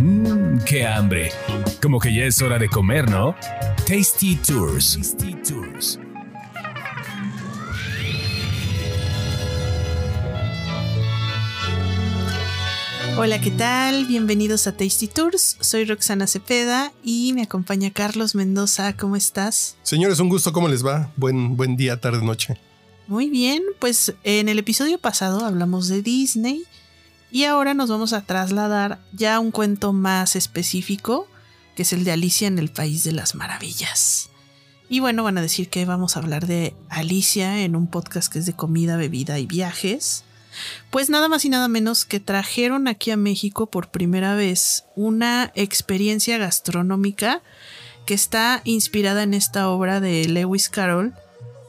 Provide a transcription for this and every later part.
Mmm, qué hambre. Como que ya es hora de comer, ¿no? Tasty Tours. Tasty Tours. Hola, ¿qué tal? Bienvenidos a Tasty Tours. Soy Roxana Cepeda y me acompaña Carlos Mendoza. ¿Cómo estás? Señores, un gusto. ¿Cómo les va? Buen, buen día, tarde, noche. Muy bien, pues en el episodio pasado hablamos de Disney y ahora nos vamos a trasladar ya a un cuento más específico, que es el de Alicia en el País de las Maravillas. Y bueno, van a decir que vamos a hablar de Alicia en un podcast que es de comida, bebida y viajes. Pues nada más y nada menos que trajeron aquí a México por primera vez una experiencia gastronómica que está inspirada en esta obra de Lewis Carroll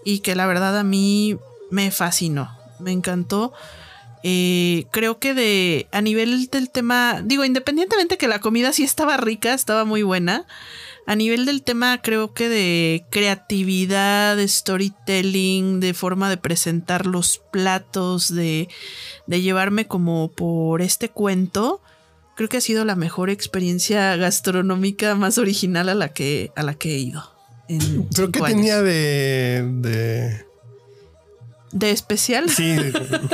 y que la verdad a mí me fascinó, me encantó. Eh, creo que de a nivel del tema, digo, independientemente que la comida sí estaba rica, estaba muy buena, a nivel del tema creo que de creatividad, de storytelling, de forma de presentar los platos, de, de llevarme como por este cuento, creo que ha sido la mejor experiencia gastronómica más original a la que, a la que he ido. ¿Pero qué tenía de, de de especial. Sí,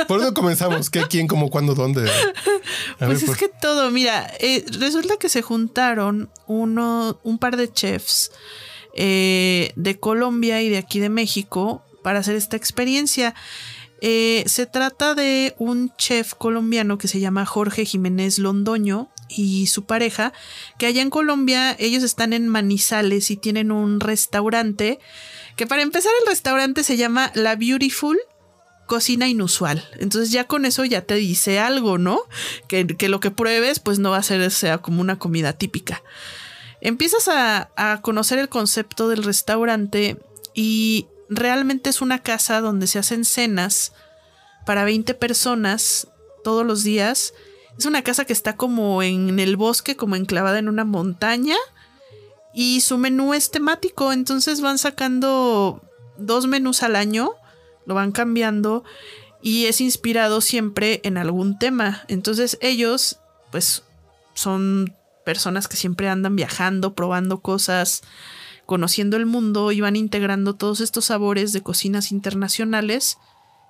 por eso comenzamos. ¿Qué, quién, cómo, cuándo, dónde? pues es que todo, mira, eh, resulta que se juntaron uno, un par de chefs eh, de Colombia y de aquí de México para hacer esta experiencia. Eh, se trata de un chef colombiano que se llama Jorge Jiménez Londoño y su pareja, que allá en Colombia ellos están en Manizales y tienen un restaurante que para empezar el restaurante se llama La Beautiful Cocina Inusual. Entonces ya con eso ya te dice algo, ¿no? Que, lo que pruebes pues no va a ser sea como una comida típica. Empiezas a, a conocer el concepto del restaurante y realmente es una casa donde se hacen cenas para 20 personas todos los días. Es una casa que está como en el bosque, como enclavada en una montaña y su menú es temático, entonces van sacando dos menús al año, lo van cambiando y es inspirado siempre en algún tema. Entonces ellos, pues, son personas que siempre andan viajando, probando cosas, conociendo el mundo y van integrando todos estos sabores de cocinas internacionales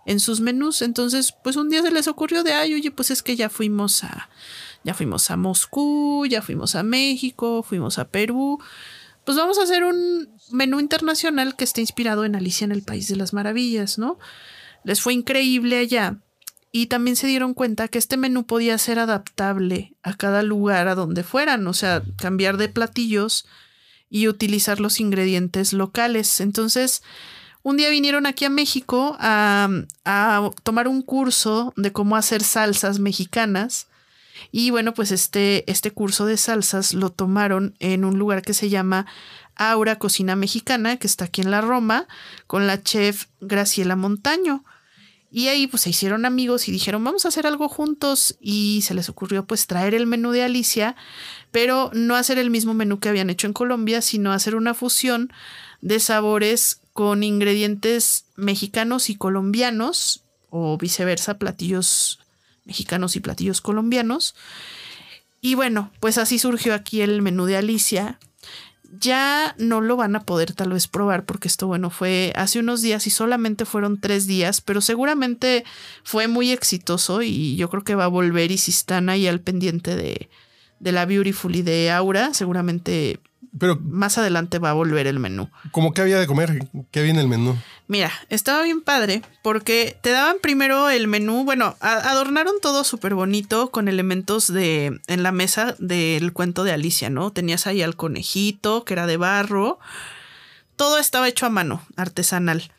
en sus menús. Entonces, pues un día se les ocurrió de, ay, oye, pues es que ya fuimos a ya fuimos a Moscú, ya fuimos a México, fuimos a Perú. Pues vamos a hacer un menú internacional que esté inspirado en Alicia en el País de las Maravillas, ¿no? Les fue increíble allá. Y también se dieron cuenta que este menú podía ser adaptable a cada lugar a donde fueran, o sea, cambiar de platillos y utilizar los ingredientes locales. Entonces, un día vinieron aquí a México a, a tomar un curso de cómo hacer salsas mexicanas y bueno, pues este, este curso de salsas lo tomaron en un lugar que se llama Aura Cocina Mexicana, que está aquí en la Roma, con la chef Graciela Montaño. Y ahí pues se hicieron amigos y dijeron, vamos a hacer algo juntos. Y se les ocurrió pues traer el menú de Alicia, pero no hacer el mismo menú que habían hecho en Colombia, sino hacer una fusión de sabores con ingredientes mexicanos y colombianos, o viceversa, platillos mexicanos y platillos colombianos. Y bueno, pues así surgió aquí el menú de Alicia. Ya no lo van a poder tal vez probar porque esto, bueno, fue hace unos días y solamente fueron tres días, pero seguramente fue muy exitoso y yo creo que va a volver y si están ahí al pendiente de, de la Beautiful y de Aura, seguramente pero más adelante va a volver el menú. ¿Cómo que había de comer? ¿Qué había en el menú? Mira, estaba bien padre porque te daban primero el menú, bueno, adornaron todo súper bonito con elementos de en la mesa del cuento de Alicia, ¿no? Tenías ahí al conejito que era de barro. Todo estaba hecho a mano, artesanal.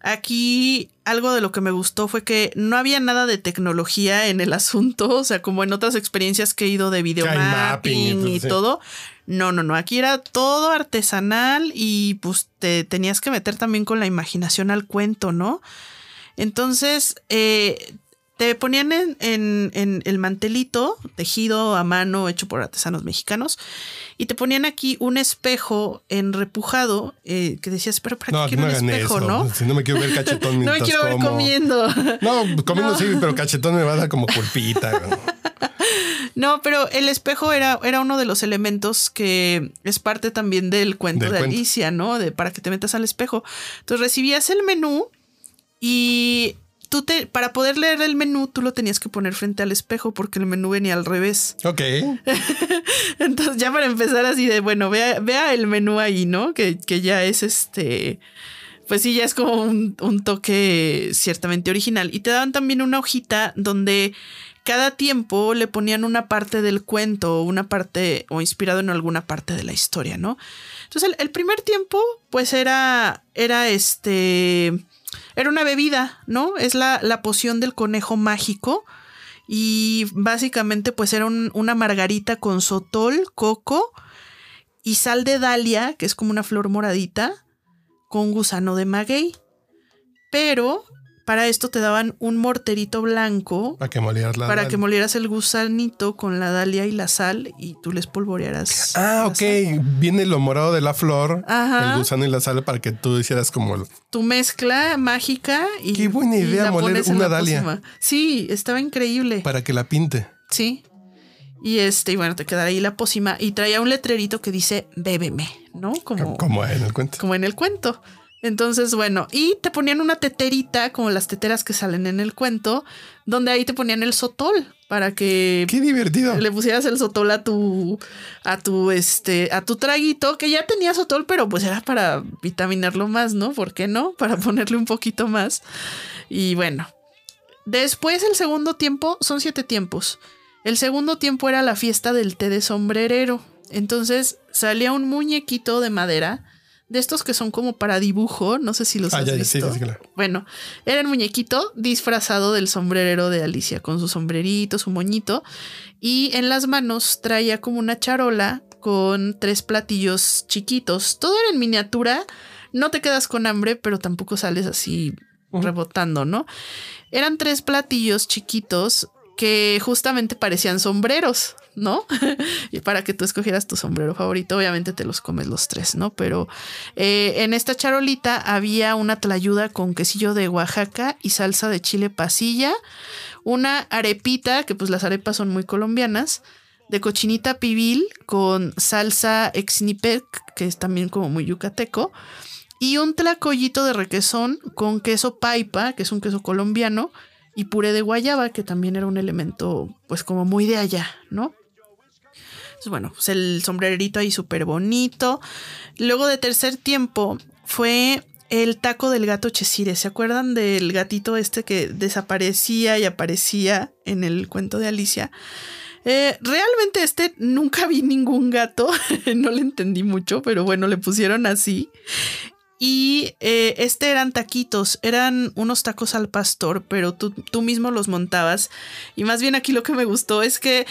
Aquí algo de lo que me gustó fue que no había nada de tecnología en el asunto, o sea, como en otras experiencias que he ido de video mapping y, todo. No, no, no, aquí era todo artesanal y pues te tenías que meter también con la imaginación al cuento, ¿no? Entonces, eh, te ponían en, el mantelito, tejido a mano, hecho por artesanos mexicanos, y te ponían aquí un espejo en repujado, eh, que decías, pero ¿para qué no, un espejo, no? Si no me quiero ver cachetón No me quiero ver comiendo. No, comiendo sí, pero cachetón me va a dar como culpita. No, pero el espejo era, era uno de los elementos que es parte también del cuento de Alicia, ¿no? De para que te metas al espejo. Entonces recibías el menú y tú te, para poder leer el menú, tú lo tenías que poner frente al espejo porque el menú venía al revés. Ok. Entonces, ya para empezar así de, bueno, vea, vea el menú ahí, ¿no? Que, que ya es este pues sí, ya es como un, un, toque ciertamente original. Y te daban también una hojita donde cada tiempo le ponían una parte del cuento, una parte o inspirado en alguna parte de la historia, ¿no? Entonces el, primer tiempo, pues era, era este, era una bebida, ¿no? Es la, la poción del conejo mágico. Y básicamente pues era una margarita con sotol, coco y sal de dalia, que es como una flor moradita, con gusano de maguey. Pero para esto te daban un morterito blanco. Para que molieras la Para que molieras el gusanito con la dalia y la sal y tú les polvorearas. Ah, ok. Viene lo morado de la flor, el gusano y la sal para que tú hicieras como... Tu mezcla mágica y... Qué buena idea moler una dalia. Sí, estaba increíble. Para que la pinte. Sí. Y este, y bueno, te quedará ahí la pócima. Y traía un letrerito que dice, bébeme, ¿no? Como, como en el cuento. Como en el cuento. Entonces, bueno, y te ponían una teterita, como las teteras que salen en el cuento, donde ahí te ponían el sotol para que qué divertido. le pusieras el sotol a tu a tu este a tu traguito que ya tenía sotol pero pues era para vitaminarlo más no por qué no para ponerle un poquito más. Y bueno después el segundo tiempo son siete tiempos. El segundo tiempo era la fiesta del té de sombrerero. Entonces salía un muñequito de madera de estos que son como para dibujo, no sé si los ah, has visto. Bueno, era el muñequito disfrazado del sombrerero de Alicia, con su sombrerito, su moñito, y en las manos traía como una charola con tres platillos chiquitos. Todo era en miniatura, no te quedas con hambre, pero tampoco sales así rebotando, ¿no? Eran tres platillos chiquitos que justamente parecían sombreros, ¿no? y para que tú escogieras tu sombrero favorito, obviamente te los comes los tres, ¿no? Pero eh, en esta charolita había una tlayuda con quesillo de Oaxaca y salsa de chile pasilla, una arepita, que pues las arepas son muy colombianas, de cochinita pibil con salsa exnipec, que es también como muy yucateco, y un tlacoyito de requesón con queso paipa, que es un queso colombiano, y puré de guayaba, que también era un elemento pues como muy de allá, ¿no? Entonces, bueno, pues el sombrerito ahí súper bonito. Luego de tercer tiempo fue el taco del gato Chesire. ¿Se acuerdan del gatito este que desaparecía y aparecía en el cuento de Alicia? Eh, realmente este nunca vi ningún gato, no le entendí mucho, pero bueno, le pusieron así. Y eh, este eran taquitos, eran unos tacos al pastor, pero tú, tú mismo los montabas. Y más bien aquí lo que me gustó es que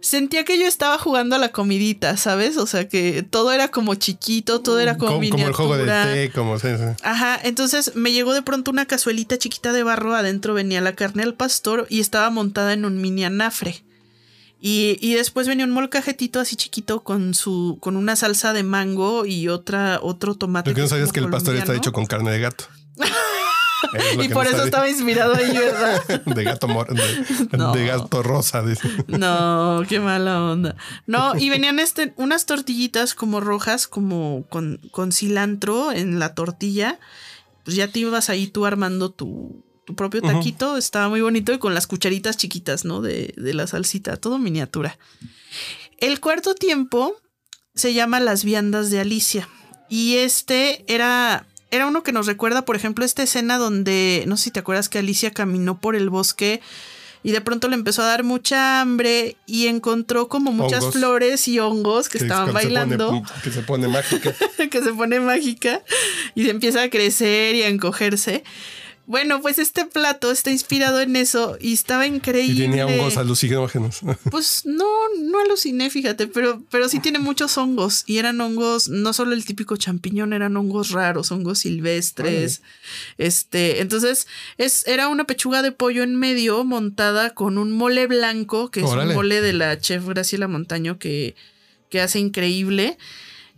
sentía que yo estaba jugando a la comidita, ¿sabes? O sea, que todo era como chiquito, todo era como, como, como el juego de té, como sí, Ajá, entonces me llegó de pronto una cazuelita chiquita de barro, adentro venía la carne al pastor y estaba montada en un mini anafre. Y, después venía un molcajetito así chiquito con su con una salsa de mango y otra otro tomate. Lo que no sabías que el pastor está hecho con carne de gato. y por eso estaba inspirado ahí, ¿verdad? de gato de, gato rosa. Dice. No, qué mala onda. No, y venían este, unas tortillitas como rojas, como con, con cilantro en la tortilla. Pues ya te ibas ahí tú armando tu, tu propio taquito, estaba muy bonito y con las cucharitas chiquitas, ¿no? De, de, la salsita, todo miniatura. El cuarto tiempo se llama Las viandas de Alicia y este era, era uno que nos recuerda, por ejemplo, esta escena donde, no sé si te acuerdas que Alicia caminó por el bosque y de pronto le empezó a dar mucha hambre y encontró como muchas flores y hongos que, estaban bailando. que se pone mágica. que se pone mágica y empieza a crecer y a encogerse. Bueno, pues este plato está inspirado en eso y estaba increíble. Y tenía hongos alucinógenos. Pues no, no aluciné, fíjate, pero, pero sí tiene muchos hongos y eran hongos, no solo el típico champiñón, eran hongos raros, hongos silvestres. Este, entonces es, era una pechuga de pollo en medio montada con un mole blanco, que es un mole de la chef Graciela Montaño que, que hace increíble.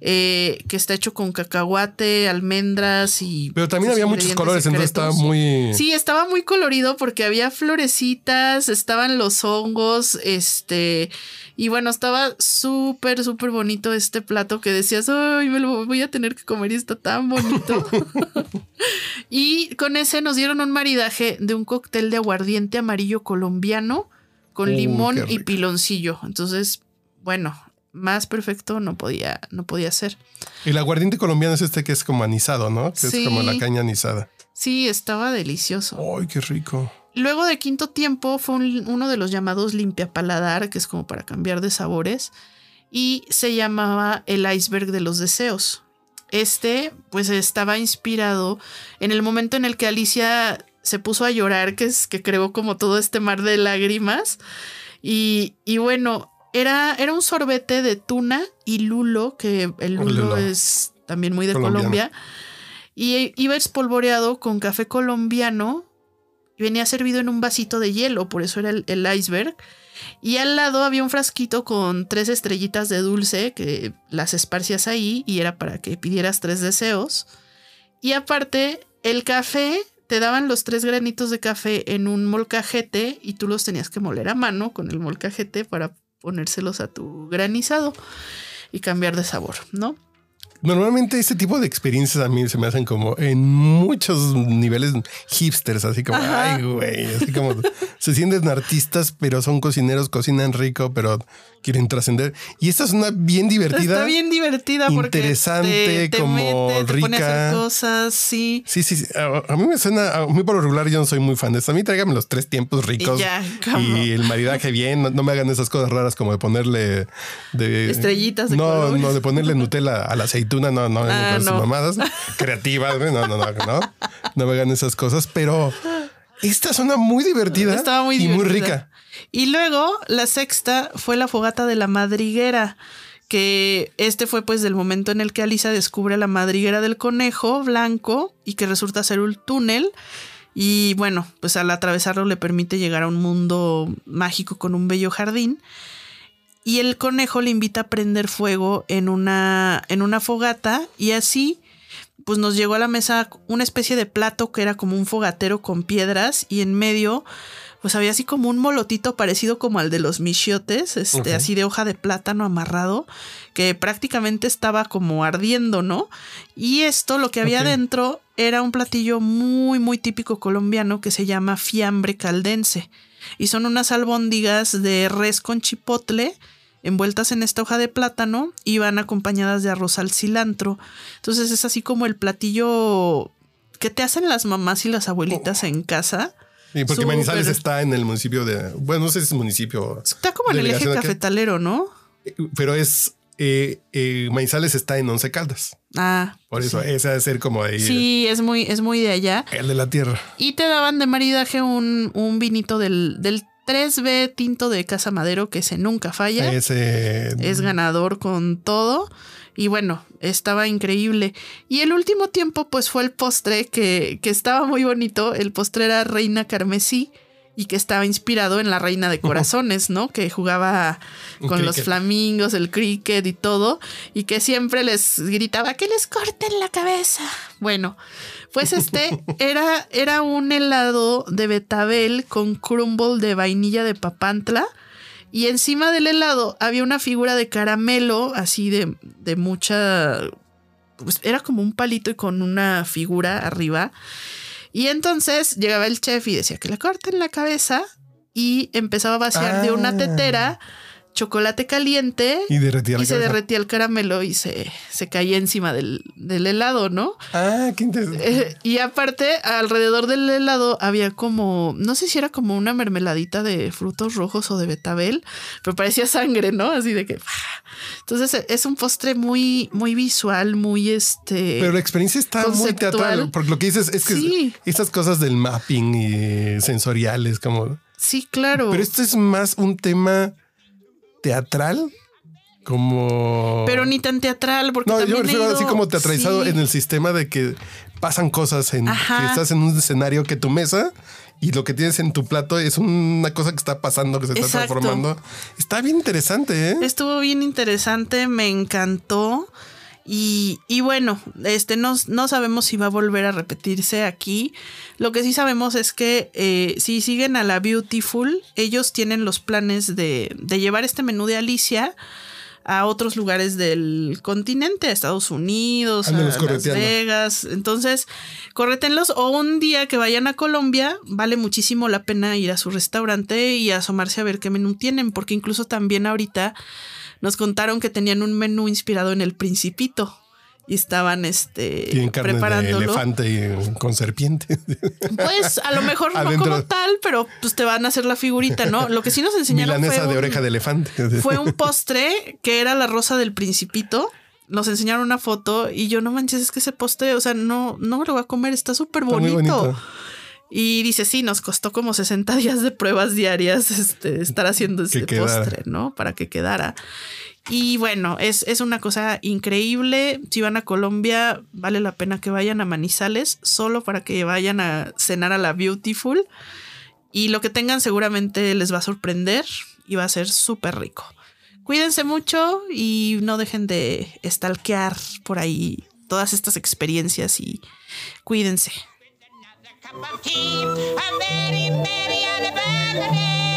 Eh, que está hecho con cacahuate, almendras y... Pero también había muchos colores, entonces estaba muy... Sí, estaba muy colorido porque había florecitas, estaban los hongos, este... Y bueno, estaba súper, súper bonito este plato que decías, ay, me lo voy a tener que comer y está tan bonito. y con ese nos dieron un maridaje de un cóctel de aguardiente amarillo colombiano con uh, limón y piloncillo. Entonces, bueno, más perfecto no podía, no podía ser. El aguardiente colombiano es este que es como anisado, ¿no? Que es como la caña anisada. Sí, estaba delicioso. ¡Ay, qué rico! Luego de quinto tiempo fue uno de los llamados limpia paladar, que es como para cambiar de sabores, y se llamaba el iceberg de los deseos. Este, pues estaba inspirado en el momento en el que Alicia se puso a llorar, que es que creó como todo este mar de lágrimas. Y, y bueno, era, era un sorbete de tuna y lulo, que el lulo, es también muy de Colombia. Y iba espolvoreado con café colombiano y venía servido en un vasito de hielo, por eso era el, iceberg. Y al lado había un frasquito con tres estrellitas de dulce que las esparcías ahí y era para que pidieras tres deseos. Y aparte, el café, te daban los tres granitos de café en un molcajete y tú los tenías que moler a mano con el molcajete para ponérselos a tu granizado y cambiar de sabor, ¿no? Normalmente este tipo de experiencias a mí se me hacen como en muchos niveles hipsters, así como, ay, güey, así como se sienten artistas, pero son cocineros, cocinan rico, pero quieren trascender. Y esta es una bien divertida. Está bien divertida porque interesante, como rica. cosas, sí. Sí, sí, A, mí me suena, a mí por lo regular yo no soy muy fan de esto. A mí tráigame los tres tiempos ricos y, el maridaje bien. No, me hagan esas cosas raras como de ponerle de estrellitas. De no, no, de ponerle Nutella a la aceituna. No, no, ah, no. mamadas creativas. No, no, no, no. No me hagan esas cosas, pero esta suena muy divertida. Estaba muy y muy rica. Y luego la sexta fue la fogata de la madriguera que este fue pues del momento en el que Alisa descubre la madriguera del conejo blanco y que resulta ser un túnel y bueno, pues al atravesarlo le permite llegar a un mundo mágico con un bello jardín y el conejo le invita a prender fuego en una en una fogata y así pues nos llegó a la mesa una especie de plato que era como un fogatero con piedras y en medio pues había así como un molotito parecido como al de los michiotes, este, así de hoja de plátano amarrado, que prácticamente estaba como ardiendo, ¿no? Y esto, lo que había dentro, era un platillo muy, muy típico colombiano que se llama fiambre caldense. Y son unas albóndigas de res con chipotle envueltas en esta hoja de plátano y van acompañadas de arroz al cilantro. Entonces es así como el platillo que te hacen las mamás y las abuelitas oh. en casa Sí, porque Manizales está en el municipio de. Bueno, no sé si es municipio. Está como en el eje cafetalero, ¿no? Pero es. Eh, eh, Manizales está en Once Caldas. Ah. Por eso, ese debe ser como ahí. Sí, es muy, es muy de allá. El de la tierra. Y te daban de maridaje un, un vinito del, del 3B tinto de Casa Madero, que ese nunca falla. Ese. Es ganador con todo. Y bueno, estaba increíble. Y el último tiempo, pues fue el postre que, que estaba muy bonito. El postre era Reina Carmesí y que estaba inspirado en la Reina de Corazones, ¿no? Que jugaba con los flamingos, el cricket y todo, y que siempre les gritaba que les corten la cabeza. Bueno, pues este era, era un helado de betabel con crumble de vainilla de papantla y encima del helado había una figura de caramelo, así de, de mucha... Pues era como un palito y con una figura arriba. Y entonces llegaba el chef y decía que le corten la cabeza y empezaba a vaciar de una tetera ah chocolate caliente y, derretía se derretía el caramelo y se, se caía encima del, helado, ¿no? Ah, qué interesante. Eh, y aparte, alrededor del helado había como, no sé si era como una mermeladita de frutos rojos o de betabel, pero parecía sangre, ¿no? Así de que... Entonces es un postre muy, muy visual, muy este... Pero la experiencia está muy teatral, porque lo que dices es que estas cosas del mapping y sensoriales como... Sí, claro. Pero esto es más un tema teatral como. Pero ni tan teatral, porque. No, yo me refiero así como teatralizado en el sistema de que pasan cosas en que estás en un escenario que tu mesa y lo que tienes en tu plato es una cosa que está pasando, que se está transformando. Está bien interesante, ¿eh? Estuvo bien interesante, me encantó. Y, y, bueno, este no, no, sabemos si va a volver a repetirse aquí. Lo que sí sabemos es que eh, si siguen a la Beautiful, ellos tienen los planes de, de llevar este menú de Alicia a otros lugares del continente, a Estados Unidos, a Las Vegas. Entonces, corretenlos o un día que vayan a Colombia, vale muchísimo la pena ir a su restaurante y asomarse a ver qué menú tienen, porque incluso también ahorita nos contaron que tenían un menú inspirado en el Principito y estaban este Tienen carne preparándolo. De elefante y con serpiente. Pues a lo mejor no como tal, pero pues te van a hacer la figurita, ¿no? Lo que sí nos enseñaron Milanesa fue de oreja de elefante. Fue un postre que era la rosa del principito. Nos enseñaron una foto y yo no manches, es que ese postre, o sea, no, no me lo voy a comer, está súper bonito. Y dice, sí, nos costó como 60 días de pruebas diarias este, estar haciendo ese postre, ¿no? Para que quedara. Y bueno, es, es, una cosa increíble. Si van a Colombia, vale la pena que vayan a Manizales, solo para que vayan a cenar a la Beautiful. Y lo que tengan seguramente les va a sorprender y va a ser súper rico. Cuídense mucho y no dejen de stalkear por ahí todas estas experiencias y cuídense. cup of tea, a very merry and a bad.